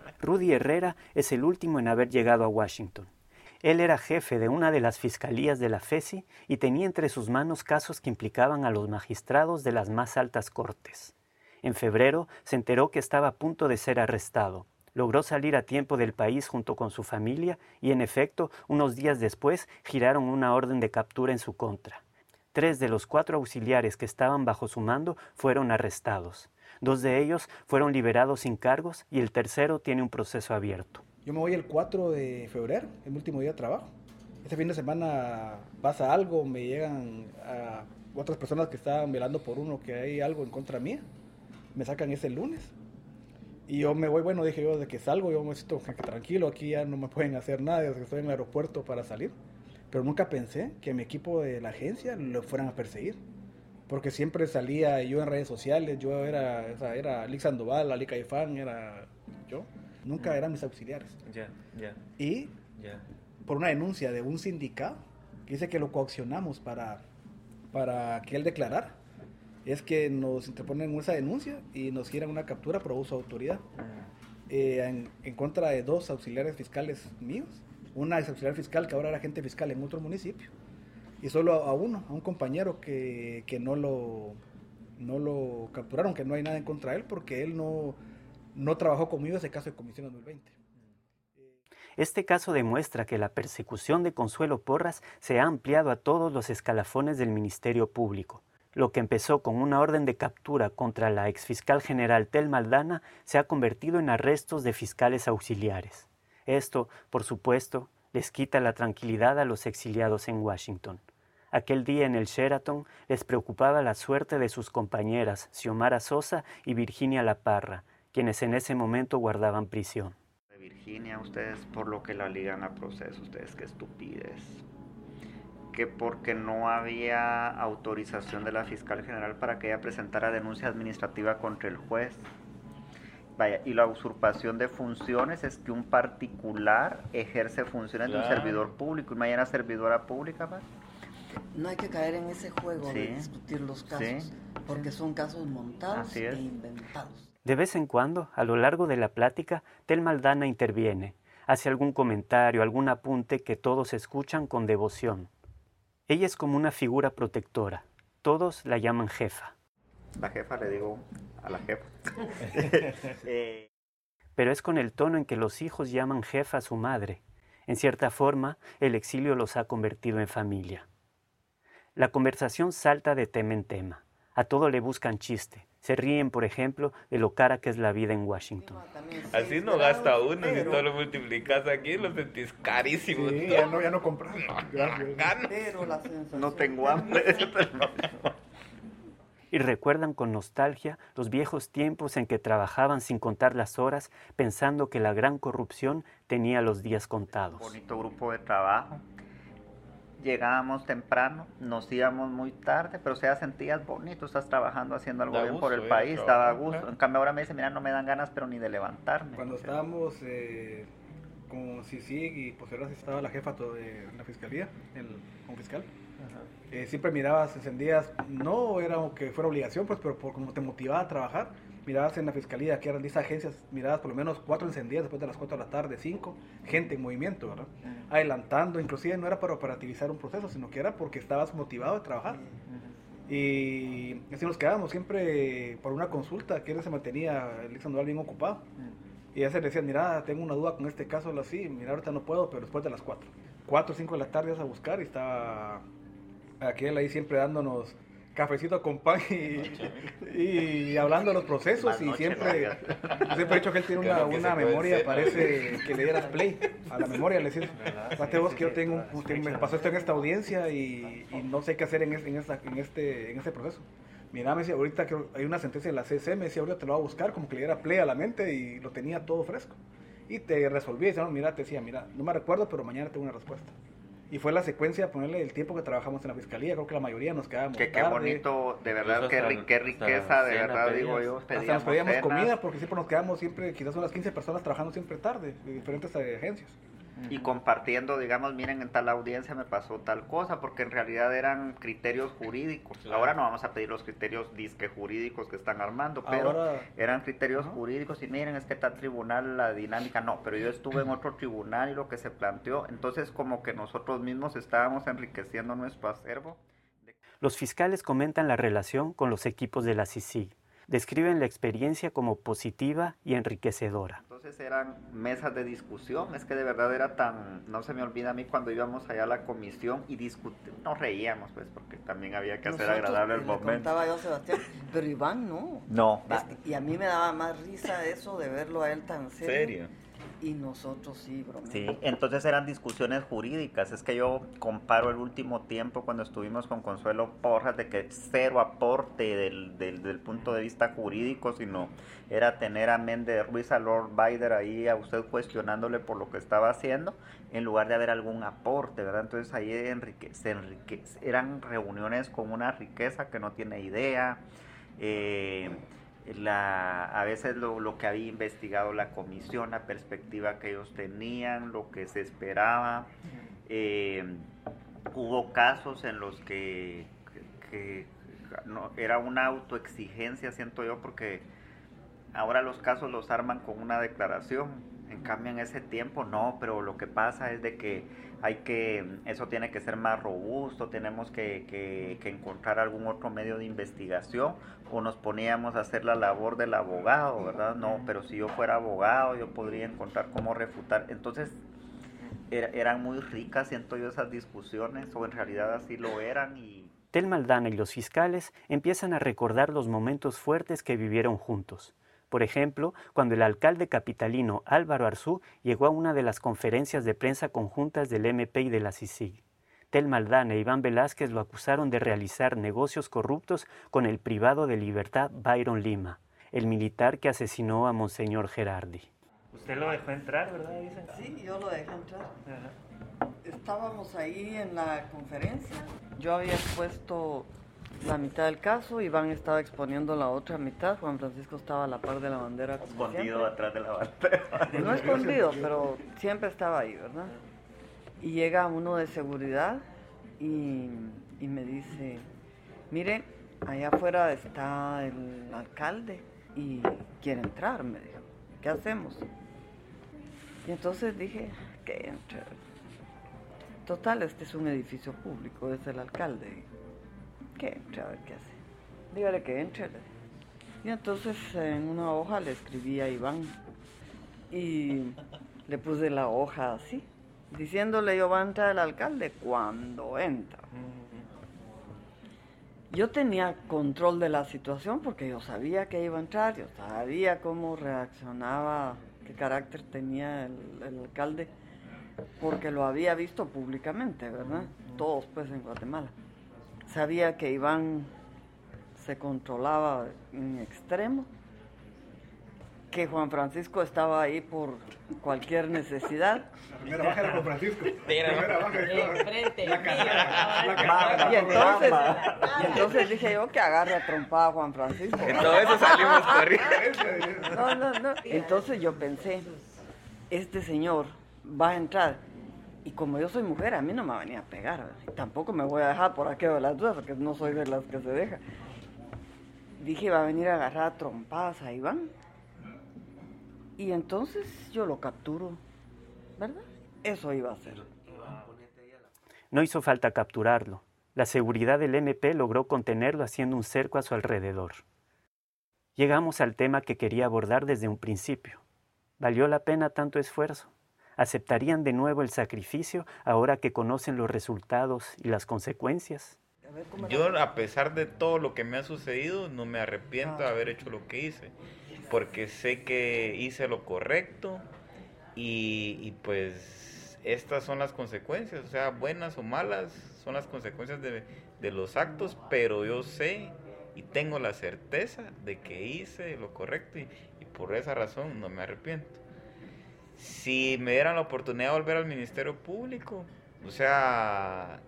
Speaker 9: Rudy Herrera es el último en haber llegado a Washington. Él era jefe de una de las fiscalías de la FESI y tenía entre sus manos casos que implicaban a los magistrados de las más altas cortes. En febrero se enteró que estaba a punto de ser arrestado. Logró salir a tiempo del país junto con su familia y, en efecto, unos días después giraron una orden de captura en su contra. Tres de los cuatro auxiliares que estaban bajo su mando fueron arrestados. Dos de ellos fueron liberados sin cargos y el tercero tiene un proceso abierto.
Speaker 16: Yo me voy el 4 de febrero, el último día de trabajo. Este fin de semana pasa algo, me llegan a otras personas que estaban velando por uno que hay algo en contra mía. Me sacan ese lunes. Y yo me voy, bueno, dije yo, de que salgo, yo me siento tranquilo, aquí ya no me pueden hacer nada desde que estoy en el aeropuerto para salir. Pero nunca pensé que mi equipo de la agencia lo fueran a perseguir. Porque siempre salía yo en redes sociales, yo era, o sea, era Alex Sandoval, Ali Caifán, era yo nunca eran mis auxiliares.
Speaker 12: Ya, ya.
Speaker 16: Y por una denuncia de un sindicato que dice que lo coaccionamos para, para que él declarara, es que nos interponen esa denuncia y nos giran una captura por abuso de autoridad eh, en, contra de dos auxiliares fiscales míos. Una es auxiliar fiscal que ahora era agente fiscal en otro municipio y solo a uno, a un compañero que, que no lo no lo capturaron, que no hay nada en contra de él porque él no no trabajó conmigo ese caso de Comisión 2020.
Speaker 9: Este caso demuestra que la persecución de Consuelo Porras se ha ampliado a todos los escalafones del Ministerio Público. Lo que empezó con una orden de captura contra la exfiscal general Tel Maldana se ha convertido en arrestos de fiscales auxiliares. Esto, por supuesto, les quita la tranquilidad a los exiliados en Washington. Aquel día en el Sheraton les preocupaba la suerte de sus compañeras Xiomara Sosa y Virginia La Parra, quienes en ese momento guardaban prisión.
Speaker 7: Virginia, ustedes por lo que la ligan a proceso, ustedes qué estupidez. Que porque no había autorización de la fiscal general para que ella presentara denuncia administrativa contra el juez. Vaya, y la usurpación de funciones es que un particular ejerce funciones de un servidor público. Y mañana servidora pública,
Speaker 13: No hay que caer en ese juego de discutir los casos, porque son casos montados e inventados.
Speaker 9: De vez en cuando, a lo largo de la plática, Tel Maldana interviene, hace algún comentario, algún apunte que todos escuchan con devoción. Ella es como una figura protectora. Todos la llaman jefa.
Speaker 7: La jefa le digo a la jefa.
Speaker 9: Eh, Pero es con el tono en que los hijos llaman jefa a su madre. En cierta forma, el exilio los ha convertido en familia. La conversación salta de tema en tema. A todo le buscan chiste. Se ríen, por ejemplo, de lo cara que es la vida en Washington.
Speaker 14: Así no gasta uno, si todo lo multiplicas aquí, lo sentís carísimo.
Speaker 16: Sí, ya no, ya no compras.
Speaker 7: No tengo hambre.
Speaker 9: y recuerdan con nostalgia los viejos tiempos en que trabajaban sin contar las horas, pensando que la gran corrupción tenía los días contados.
Speaker 7: Bonito grupo de trabajo llegábamos temprano, nos íbamos muy tarde, pero se sentías bonito, estás trabajando haciendo algo bien por el país, estaba a gusto. En cambio ahora me dice, mira, no me dan ganas, pero ni de levantarme.
Speaker 16: Cuando estábamos eh, con CICIG y posteriormente estaba la jefa de la fiscalía, el, con fiscal, eh, siempre mirabas, encendías, no era que fuera obligación, pues, pero por como te motivaba a trabajar, mirabas en la fiscalía, que eran 10 agencias, mirabas por lo menos cuatro encendidas después de las 4 de la tarde, 5, gente en movimiento, ¿verdad? Adelantando, inclusive no era para operativizar un proceso, sino que era porque estabas motivado a trabajar. Y así nos quedábamos siempre por una consulta, que él se mantenía el anual bien ocupado. Y ya se decía, mira, tengo una duda con este caso, así, mira, ahorita no puedo, pero después de las 4. 4 o 5 de la tarde vas a buscar y estaba aquel ahí siempre dándonos cafecito con pan y, hablando de los procesos y siempre, siempre he dicho que él tiene una, una memoria, parece que le dieras play a la memoria, le decís, fíjate vos que yo tengo, me pasó esto en esta audiencia y, no sé qué hacer en, en, esta, en, este, en este proceso. Mira, me decía, ahorita que hay una sentencia de la CSM, me decía, ahorita te lo voy a buscar, como que le diera play a la mente y lo tenía todo fresco. Y te resolví, decía, no, mira, te decía, mira, no me recuerdo, pero mañana tengo una respuesta. Y fue la secuencia, ponerle el tiempo que trabajamos en la fiscalía, creo que la mayoría nos quedábamos
Speaker 7: Que qué bonito, de verdad, qué,
Speaker 3: hasta-
Speaker 7: ri- qué riqueza, de verdad,
Speaker 3: pedías.
Speaker 7: digo yo.
Speaker 16: Hasta nos
Speaker 7: pedíamos cenas.
Speaker 16: comida porque siempre nos quedamos siempre, quizás unas 15 personas trabajando siempre tarde, de diferentes
Speaker 7: y compartiendo, digamos, miren, en tal audiencia me pasó tal cosa, porque en realidad eran criterios jurídicos.
Speaker 3: Claro.
Speaker 7: Ahora no vamos a pedir los criterios disque jurídicos que están armando, pero
Speaker 16: Ahora-
Speaker 7: eran criterios jurídicos y miren, es que tal tribunal, la dinámica, no, pero yo estuve en otro tribunal y lo que se planteó, entonces como que nosotros mismos estábamos enriqueciendo nuestro acervo.
Speaker 9: Los fiscales comentan la relación con los equipos de la CICIG. Describen la experiencia como positiva y enriquecedora.
Speaker 7: Entonces eran mesas de discusión, es que de verdad era tan, no se me olvida a mí cuando íbamos allá a la comisión y discutir, nos reíamos pues porque también había que hacer agradable el
Speaker 13: le
Speaker 7: momento.
Speaker 13: contaba yo a Sebastián, pero Iván no.
Speaker 7: No,
Speaker 13: Es y a mí me daba más risa eso de verlo a él tan serio.
Speaker 7: ¿Serio?
Speaker 13: Y nosotros sí, broma.
Speaker 7: Sí, entonces eran discusiones jurídicas. Es que yo comparo el último tiempo cuando estuvimos con Consuelo Porras de que cero aporte del, del, del punto de vista jurídico, sino era tener a Méndez Ruiz, a Lord Bider ahí, a usted cuestionándole por lo que estaba haciendo, en lugar de haber algún aporte, ¿verdad? Entonces ahí se enrique, eran reuniones con una riqueza que no tiene idea. Eh, la, a veces lo, lo que había investigado la comisión, la perspectiva que ellos tenían, lo que se esperaba. Eh, hubo casos en los que, que- no, era una autoexigencia, siento yo, porque ahora los casos los arman con una declaración. En cambio, en ese tiempo no, pero lo que pasa es de que hay que, eso tiene que ser más robusto, tenemos que, que- que encontrar algún otro medio de investigación o nos poníamos a hacer la labor del abogado, ¿verdad? No, pero si yo fuera abogado yo podría encontrar cómo refutar. Entonces, era- eran muy ricas, siento yo, esas discusiones, o en realidad así lo eran y...
Speaker 9: Tel Maldana y los fiscales empiezan a recordar los momentos fuertes que vivieron juntos. Por ejemplo, cuando el alcalde capitalino Álvaro Arzú llegó a una de las conferencias de prensa conjuntas del MP y de la CICIG. Tel Maldana e Iván Velázquez lo acusaron de realizar negocios corruptos con el privado de libertad Byron Lima, el militar que asesinó a Monseñor Gerardi.
Speaker 12: Usted lo dejó entrar, ¿verdad? Dicen.
Speaker 13: Sí, yo lo dejé entrar. Estábamos ahí en la conferencia. Yo había expuesto la mitad del caso, Iván estaba exponiendo la otra mitad, Juan Francisco estaba a la par de la bandera.
Speaker 7: Escondido atrás de la bandera.
Speaker 13: No escondido, pero siempre estaba ahí, ¿verdad? Y llega uno de seguridad y, y me dice, mire, allá afuera está el alcalde y quiere entrar, me dijo, ¿qué hacemos? Y entonces dije, que entre. Total, este es un edificio público, es el alcalde. Que entre, a ver qué hace. Dígale que entre. Y entonces en una hoja le escribí a Iván y le puse la hoja así, diciéndole yo va a entrar el alcalde cuando entra. Yo tenía control de la situación porque yo sabía que iba a entrar, yo sabía cómo reaccionaba, qué carácter tenía el, el alcalde, porque lo había visto públicamente, ¿verdad? Todos pues en Guatemala. Sabía que Iván se controlaba en extremo, que Juan Francisco estaba ahí por cualquier necesidad.
Speaker 16: La primera baja era con Francisco. La primera baja era-
Speaker 13: cabal.
Speaker 16: cara-
Speaker 13: Y entonces, y entonces dije yo que agarre a trompada a Juan Francisco.
Speaker 14: En todo eso salimos corriendo.
Speaker 13: No, no, no. Entonces yo pensé, este señor va a entrar. Y como yo soy mujer, a mí no me va a venir a pegar. tampoco me voy a dejar por aquello de las dudas, porque no soy de las que se deja. Dije, va a venir a agarrar a trompadas a Iván. Y entonces yo lo capturo, ¿verdad? Eso iba a ser.
Speaker 9: No hizo falta capturarlo. La seguridad del MP logró contenerlo haciendo un cerco a su alrededor. Llegamos al tema que quería abordar desde un principio. ¿Valió la pena tanto esfuerzo? ¿Aceptarían de nuevo el sacrificio ahora que conocen los resultados y las consecuencias?
Speaker 14: Yo, a pesar de todo lo que me ha sucedido, no me arrepiento de haber hecho lo que hice, porque sé que hice lo correcto y, pues estas son las consecuencias, o sea, buenas o malas, son las consecuencias de, de los actos, pero yo sé y tengo la certeza de que hice lo correcto y por esa razón no me arrepiento. Si me dieran la oportunidad de volver al Ministerio Público, o sea,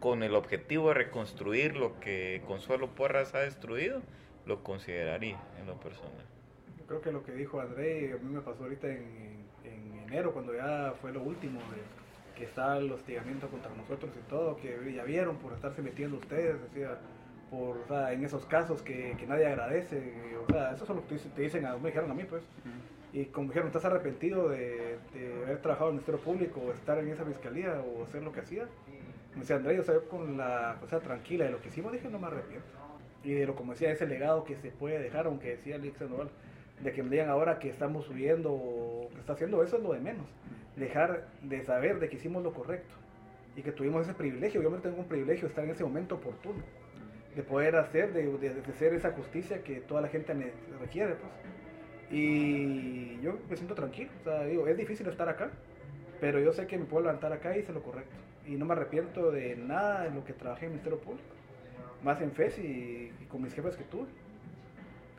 Speaker 14: con el objetivo de reconstruir lo que Consuelo Porras ha destruido, lo consideraría en lo personal.
Speaker 16: creo que lo que dijo André, a mí me pasó ahorita en, enero, cuando ya fue lo último, que estaba el hostigamiento contra nosotros y todo, que ya vieron por estarse metiendo ustedes, decía, por, en esos casos que, nadie agradece, o sea, eso es lo que te dicen, me dijeron a mí, pues. Y como dijeron, ¿estás arrepentido de, haber trabajado en el Ministerio Público o estar en esa fiscalía o hacer lo que hacía? Me decía André, o sea, con la cosa tranquila de lo que hicimos, dije, no me arrepiento. Y de lo, como decía, ese legado que se puede dejar, aunque decía Alex Sandoval, de que me digan ahora que estamos subiendo o que está haciendo eso es lo de menos. Dejar de saber de que hicimos lo correcto y que tuvimos ese privilegio. Yo me tengo un privilegio de estar en ese momento oportuno, de poder hacer, de, de, hacer esa justicia que toda la gente requiere. Pues. Y yo me siento tranquilo. O sea, digo, es difícil estar acá, pero yo sé que me puedo levantar acá y hice lo correcto. Y no me arrepiento de nada en lo que trabajé en el Ministerio Público. Más en FES y, con mis jefes que tuve.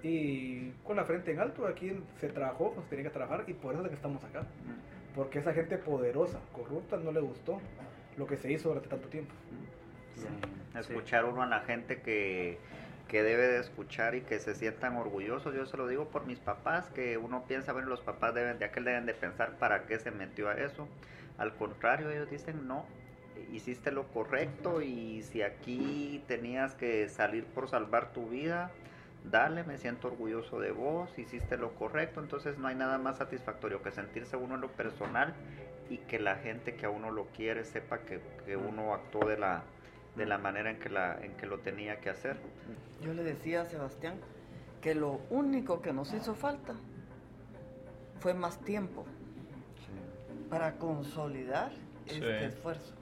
Speaker 16: Y con la frente en alto, aquí se trabajó, pues tenía que trabajar y por eso es que estamos acá. Porque esa gente poderosa, corrupta, no le gustó lo que se hizo durante tanto tiempo.
Speaker 7: Escuchar uno a la gente que que debe de escuchar y que se sientan orgullosos. Yo se lo digo por mis papás, que uno piensa, bueno, los papás deben de aquel deben de pensar para qué se metió a eso. Al contrario, ellos dicen, no, hiciste lo correcto y si aquí tenías que salir por salvar tu vida, dale, me siento orgulloso de vos, hiciste lo correcto, entonces no hay nada más satisfactorio que sentirse uno en lo personal y que la gente que a uno lo quiere sepa que, que uno actuó de la, de la manera en que, la, en que lo tenía que hacer.
Speaker 13: Yo le decía a Sebastián que lo único que nos hizo falta fue más tiempo para consolidar este esfuerzo.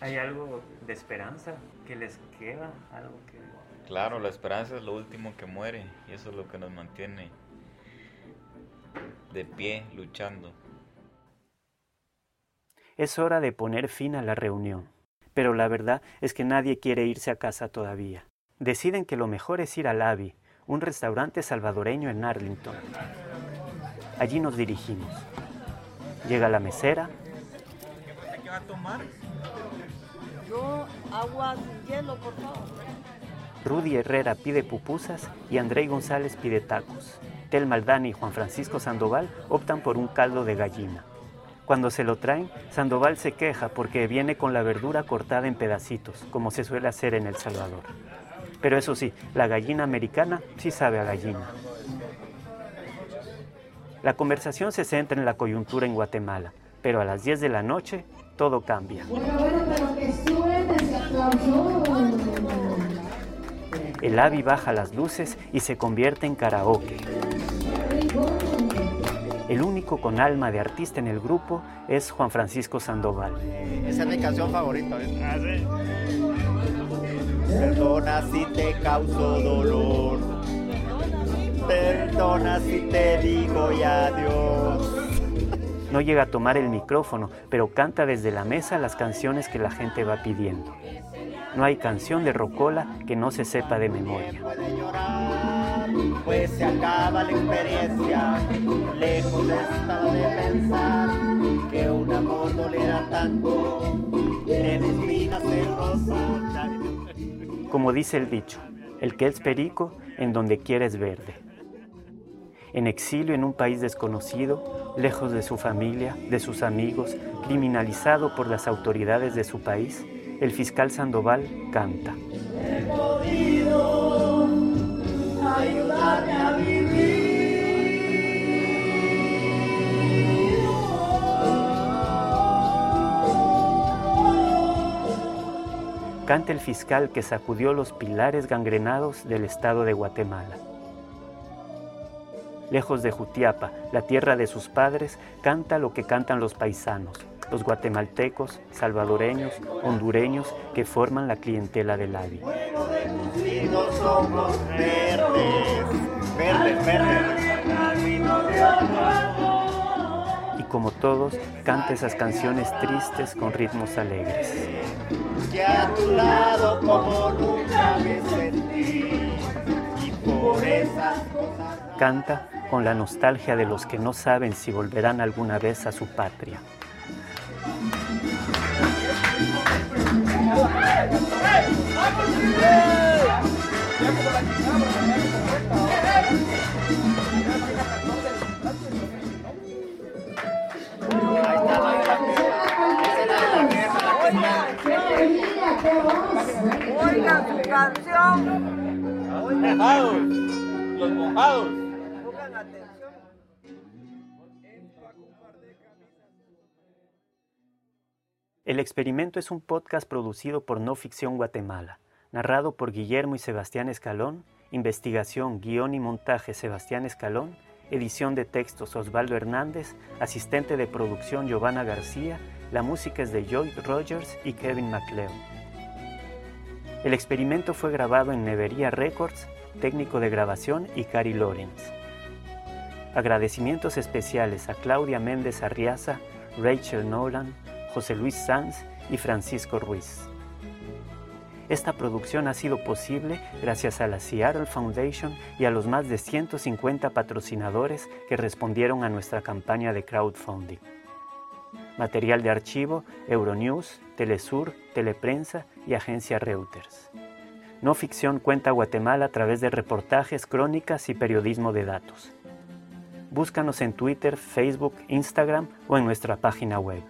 Speaker 9: ¿Hay algo de esperanza que les queda? Algo que...
Speaker 14: Claro, la esperanza es lo último que muere y eso es lo que nos mantiene de pie, luchando.
Speaker 9: Es hora de poner fin a la reunión pero la verdad es que nadie quiere irse a casa todavía. Deciden que lo mejor es ir al Avi, un restaurante salvadoreño en Arlington. Allí nos dirigimos. Llega la mesera.
Speaker 13: ¿Qué va a tomar? Yo agua sin hielo, por favor.
Speaker 9: Rudy Herrera pide pupusas y André González pide tacos. Tel Maldani y Juan Francisco Sandoval optan por un caldo de gallina. Cuando se lo traen, Sandoval se queja porque viene con la verdura cortada en pedacitos, como se suele hacer en El Salvador. Pero eso sí, la gallina americana sí sabe a gallina. La conversación se centra en la coyuntura en Guatemala, pero a las 10 de la noche todo cambia. El AVI baja las luces y se convierte en karaoke. Único con alma de artista en el grupo es Juan Francisco Sandoval.
Speaker 7: Esa es mi canción favorita. ¿eh? Ah, Perdona si te causo dolor. Perdona si te digo ya adiós.
Speaker 9: No llega a tomar el micrófono, pero canta desde la mesa las canciones que la gente va pidiendo. No hay canción de Rocola que no se sepa de memoria
Speaker 7: pues se acaba la experiencia. Lejos estaba de pensar que un amor doliera tanto, en espinas de rosa.
Speaker 9: Como dice el dicho, el que es perico en donde quieres verde. En exilio en un país desconocido, lejos de su familia, de sus amigos, criminalizado por las autoridades de su país, el fiscal Sandoval canta ayudarme a vivir. Canta el fiscal que sacudió los pilares gangrenados del estado de Guatemala. Lejos de Jutiapa, la tierra de sus padres, canta lo que cantan los paisanos, los guatemaltecos, salvadoreños, hondureños que forman la clientela del AVI no somos verdes. Verdes, verdes. Y como todos, canta esas canciones tristes con ritmos alegres. Canta con la nostalgia de los que no saben si volverán alguna vez a su patria.
Speaker 17: ¡Vamos, canción. Los mojados. Los mojados. Pongan atención.
Speaker 9: El experimento es un podcast producido por No Ficción Guatemala, narrado por Guillermo y Sebastián Escalón, investigación, guion y montaje Sebastián Escalón, edición de textos Osvaldo Hernández, asistente de producción Giovanna García, la música es de Joy Rogers y Kevin MacLeod. El experimento fue grabado en Nevería Records, técnico de grabación y Cari Lorenz. Agradecimientos especiales a Claudia Méndez Arriaza, Rachel Nolan, José Luis Sanz y Francisco Ruiz. Esta producción ha sido posible gracias a la Seattle Foundation y a los más de 150 patrocinadores que respondieron a nuestra campaña de crowdfunding. Material de archivo, Euronews, Telesur, Teleprensa y Agencia Reuters. No Ficción cuenta Guatemala a través de reportajes, crónicas y periodismo de datos. Búscanos en Twitter, Facebook, Instagram o en nuestra página web.